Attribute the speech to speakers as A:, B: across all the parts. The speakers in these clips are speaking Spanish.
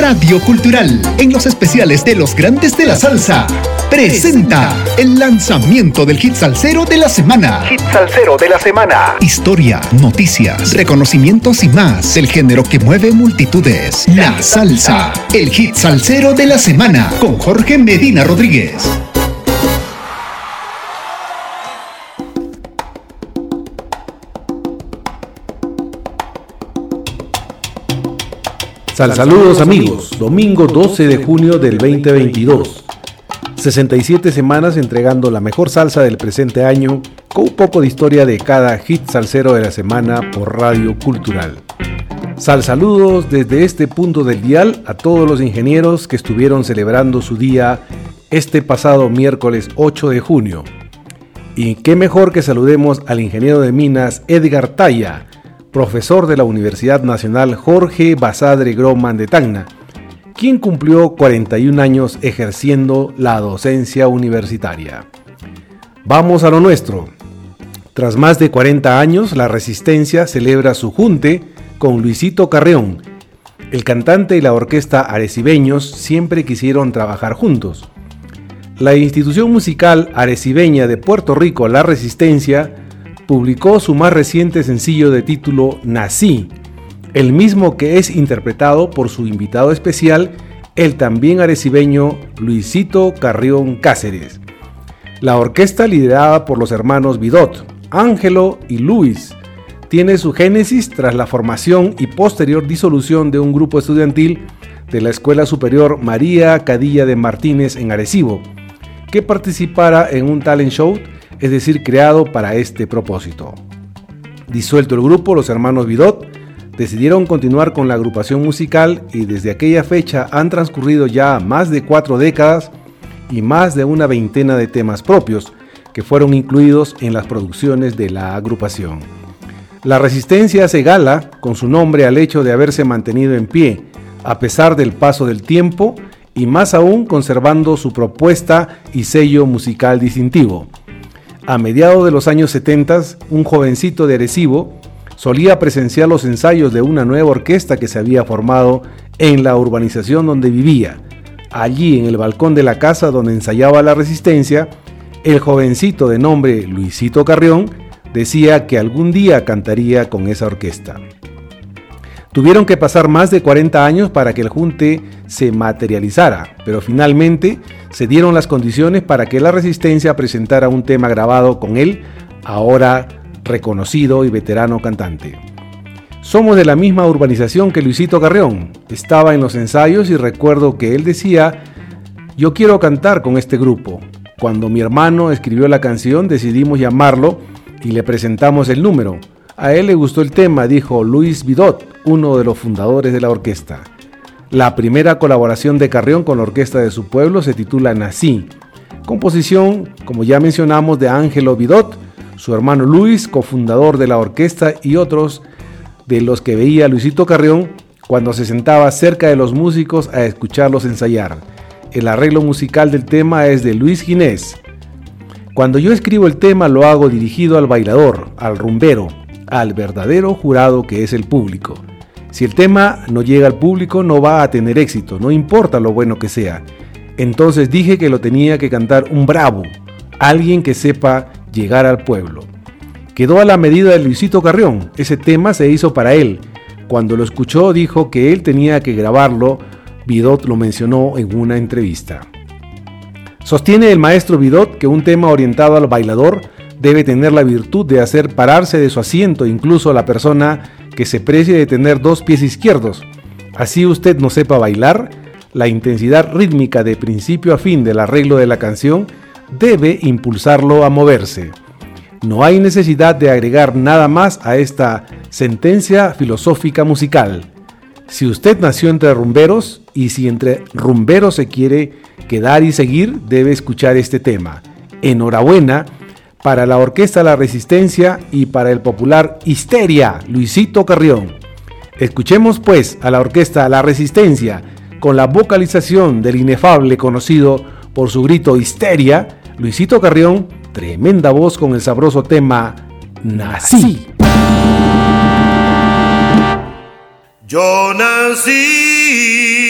A: Radio Cultural, en los especiales de los grandes de la salsa, presenta el lanzamiento del hit salsero de la semana.
B: Hit salsero de la semana.
A: Historia, noticias, reconocimientos y más del género que mueve multitudes. La salsa, el hit salsero de la semana, con Jorge Medina Rodríguez.
C: Saludos amigos, domingo 12 de junio del 2022. 67 semanas entregando la mejor salsa del presente año con un poco de historia de cada hit salsero de la semana por Radio Cultural. Sal saludos desde este punto del dial a todos los ingenieros que estuvieron celebrando su día este pasado miércoles 8 de junio. Y qué mejor que saludemos al ingeniero de minas Edgar Talla, profesor de la Universidad Nacional Jorge Basadre Groman de Tacna, quien cumplió 41 años ejerciendo la docencia universitaria. Vamos a lo nuestro. Tras más de 40 años, la Resistencia celebra su junte con Luisito Carreón. El cantante y la orquesta arecibeños siempre quisieron trabajar juntos. La institución musical arecibeña de Puerto Rico, La Resistencia, publicó su más reciente sencillo de título Nací, el mismo que es interpretado por su invitado especial, el también arecibeño Luisito Carrión Cáceres. La orquesta liderada por los hermanos Vidot, Ángelo y Luis tiene su génesis tras la formación y posterior disolución de un grupo estudiantil de la Escuela Superior María Cadilla de Martínez en Arecibo, que participara en un talent show es decir, creado para este propósito. Disuelto el grupo, los hermanos Vidot decidieron continuar con la agrupación musical y desde aquella fecha han transcurrido ya más de cuatro décadas y más de una veintena de temas propios que fueron incluidos en las producciones de la agrupación. La resistencia hace gala con su nombre al hecho de haberse mantenido en pie, a pesar del paso del tiempo y más aún conservando su propuesta y sello musical distintivo. A mediados de los años 70, un jovencito de Arecibo solía presenciar los ensayos de una nueva orquesta que se había formado en la urbanización donde vivía. Allí, en el balcón de la casa donde ensayaba la resistencia, el jovencito de nombre Luisito Carrión decía que algún día cantaría con esa orquesta. Tuvieron que pasar más de 40 años para que el junte se materializara, pero finalmente se dieron las condiciones para que la Resistencia presentara un tema grabado con él, ahora reconocido y veterano cantante. Somos de la misma urbanización que Luisito Carreón. Estaba en los ensayos y recuerdo que él decía, yo quiero cantar con este grupo. Cuando mi hermano escribió la canción decidimos llamarlo y le presentamos el número. A él le gustó el tema, dijo Luis Vidot, uno de los fundadores de la orquesta. La primera colaboración de Carrión con la orquesta de su pueblo se titula Nací, composición, como ya mencionamos, de Ángelo Vidot, su hermano Luis, cofundador de la orquesta y otros de los que veía Luisito Carrión cuando se sentaba cerca de los músicos a escucharlos ensayar. El arreglo musical del tema es de Luis Ginés. Cuando yo escribo el tema lo hago dirigido al bailador, al rumbero, al verdadero jurado que es el público. Si el tema no llega al público no va a tener éxito, no importa lo bueno que sea. Entonces dije que lo tenía que cantar un bravo, alguien que sepa llegar al pueblo. Quedó a la medida de Luisito Carrión, ese tema se hizo para él. Cuando lo escuchó dijo que él tenía que grabarlo, Vidot lo mencionó en una entrevista. Sostiene el maestro Vidot que un tema orientado al bailador debe tener la virtud de hacer pararse de su asiento incluso a la persona que se precie de tener dos pies izquierdos. Así usted no sepa bailar, la intensidad rítmica de principio a fin del arreglo de la canción debe impulsarlo a moverse. No hay necesidad de agregar nada más a esta sentencia filosófica musical. Si usted nació entre rumberos y si entre rumberos se quiere quedar y seguir, debe escuchar este tema. Enhorabuena para la Orquesta La Resistencia y para el popular Histeria, Luisito Carrión. Escuchemos pues a la Orquesta La Resistencia con la vocalización del inefable conocido por su grito Histeria, Luisito Carrión, tremenda voz con el sabroso tema Nací.
D: Yo nací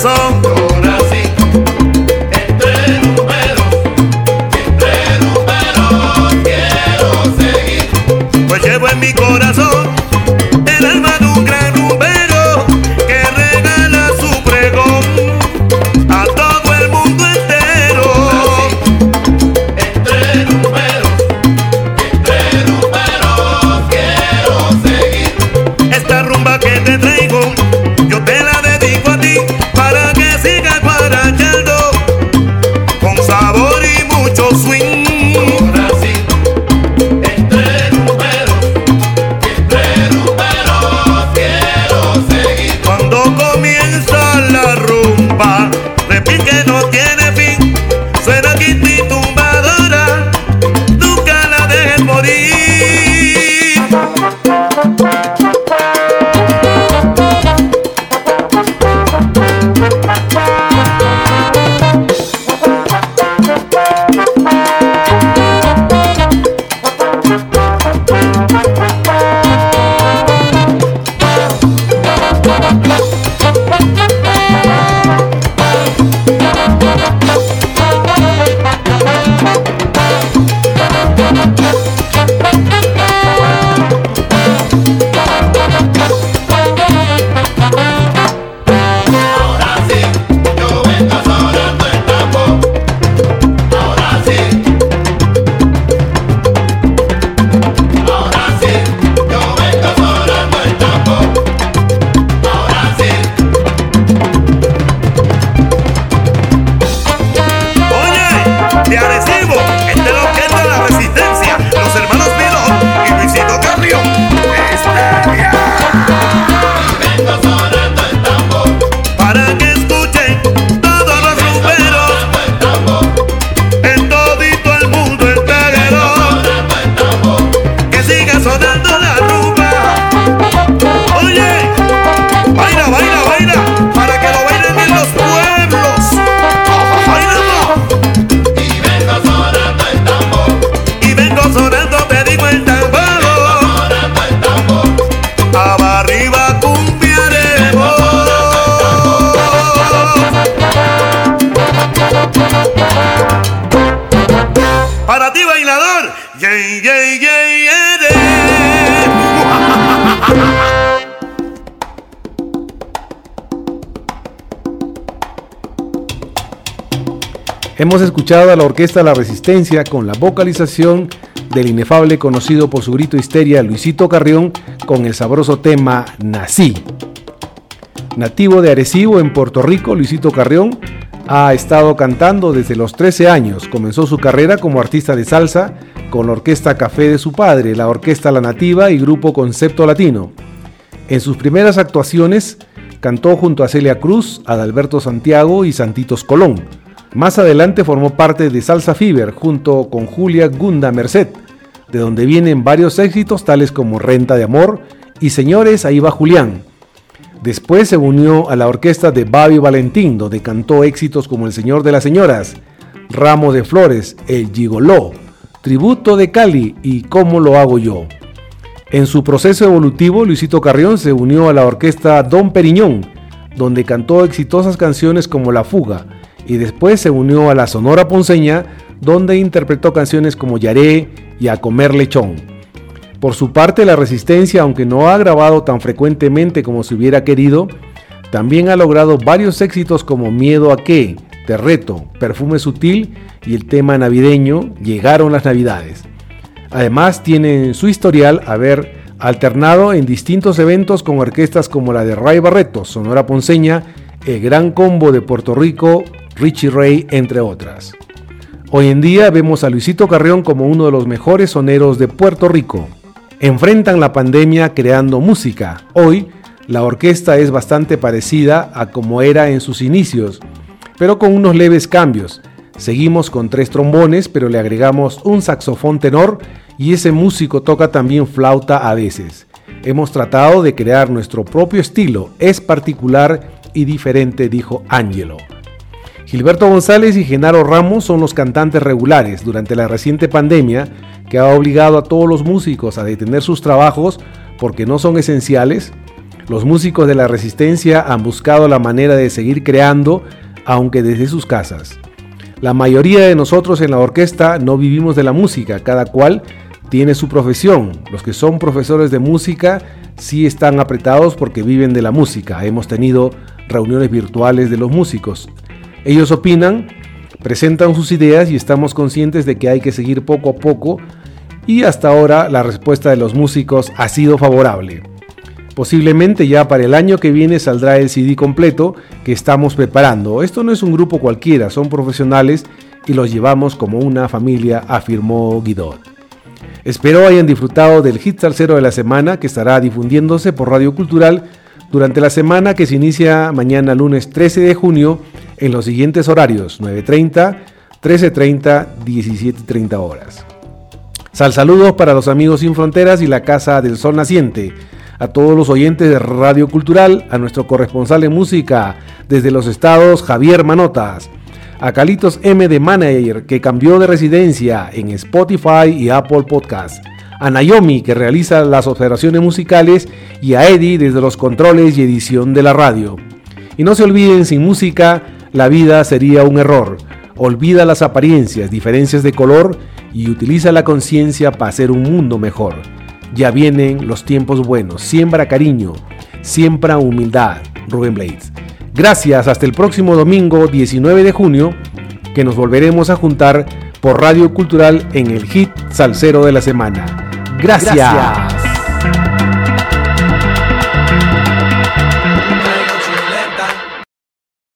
D: song.
C: Hemos escuchado a la orquesta La Resistencia con la vocalización del inefable conocido por su grito histeria Luisito Carrión con el sabroso tema Nací. Nativo de Arecibo en Puerto Rico, Luisito Carrión ha estado cantando desde los 13 años. Comenzó su carrera como artista de salsa con la orquesta Café de su padre, la orquesta La Nativa y grupo Concepto Latino. En sus primeras actuaciones cantó junto a Celia Cruz, Adalberto Santiago y Santitos Colón más adelante formó parte de Salsa Fever junto con Julia Gunda Merced, de donde vienen varios éxitos tales como Renta de Amor y Señores, ahí va Julián. Después se unió a la orquesta de Babi Valentín, donde cantó éxitos como El Señor de las Señoras, Ramo de Flores, El Gigoló, Tributo de Cali y Cómo lo hago yo. En su proceso evolutivo, Luisito Carrión se unió a la orquesta Don Periñón, donde cantó exitosas canciones como La Fuga, y después se unió a la Sonora Ponceña, donde interpretó canciones como Yaré y A Comer Lechón. Por su parte, La Resistencia, aunque no ha grabado tan frecuentemente como se hubiera querido, también ha logrado varios éxitos como Miedo a qué, Reto, Perfume sutil y el tema navideño Llegaron las Navidades. Además, tiene su historial haber alternado en distintos eventos con orquestas como la de Ray Barreto, Sonora Ponceña, el Gran Combo de Puerto Rico, Richie Ray, entre otras. Hoy en día vemos a Luisito Carrión como uno de los mejores soneros de Puerto Rico. Enfrentan la pandemia creando música. Hoy, la orquesta es bastante parecida a como era en sus inicios, pero con unos leves cambios. Seguimos con tres trombones, pero le agregamos un saxofón tenor y ese músico toca también flauta a veces. Hemos tratado de crear nuestro propio estilo, es particular y diferente, dijo Angelo. Gilberto González y Genaro Ramos son los cantantes regulares durante la reciente pandemia que ha obligado a todos los músicos a detener sus trabajos porque no son esenciales. Los músicos de la resistencia han buscado la manera de seguir creando, aunque desde sus casas. La mayoría de nosotros en la orquesta no vivimos de la música, cada cual tiene su profesión. Los que son profesores de música sí están apretados porque viven de la música. Hemos tenido reuniones virtuales de los músicos. Ellos opinan, presentan sus ideas y estamos conscientes de que hay que seguir poco a poco y hasta ahora la respuesta de los músicos ha sido favorable. Posiblemente ya para el año que viene saldrá el CD completo que estamos preparando. Esto no es un grupo cualquiera, son profesionales y los llevamos como una familia, afirmó Guidot. Espero hayan disfrutado del hit salsero de la semana que estará difundiéndose por Radio Cultural durante la semana que se inicia mañana lunes 13 de junio en los siguientes horarios 9.30, 13.30, 17.30 horas. Sal saludos para los amigos sin fronteras y la Casa del Sol Naciente, a todos los oyentes de Radio Cultural, a nuestro corresponsal de música desde los estados Javier Manotas, a Calitos M de Manager que cambió de residencia en Spotify y Apple Podcast a Naomi que realiza las observaciones musicales y a Eddie desde los controles y edición de la radio. Y no se olviden, sin música la vida sería un error. Olvida las apariencias, diferencias de color y utiliza la conciencia para hacer un mundo mejor. Ya vienen los tiempos buenos. Siembra cariño, siembra humildad. Rubén Blades. Gracias, hasta el próximo domingo 19 de junio, que nos volveremos a juntar por Radio Cultural en el hit Salsero de la Semana. Gracias.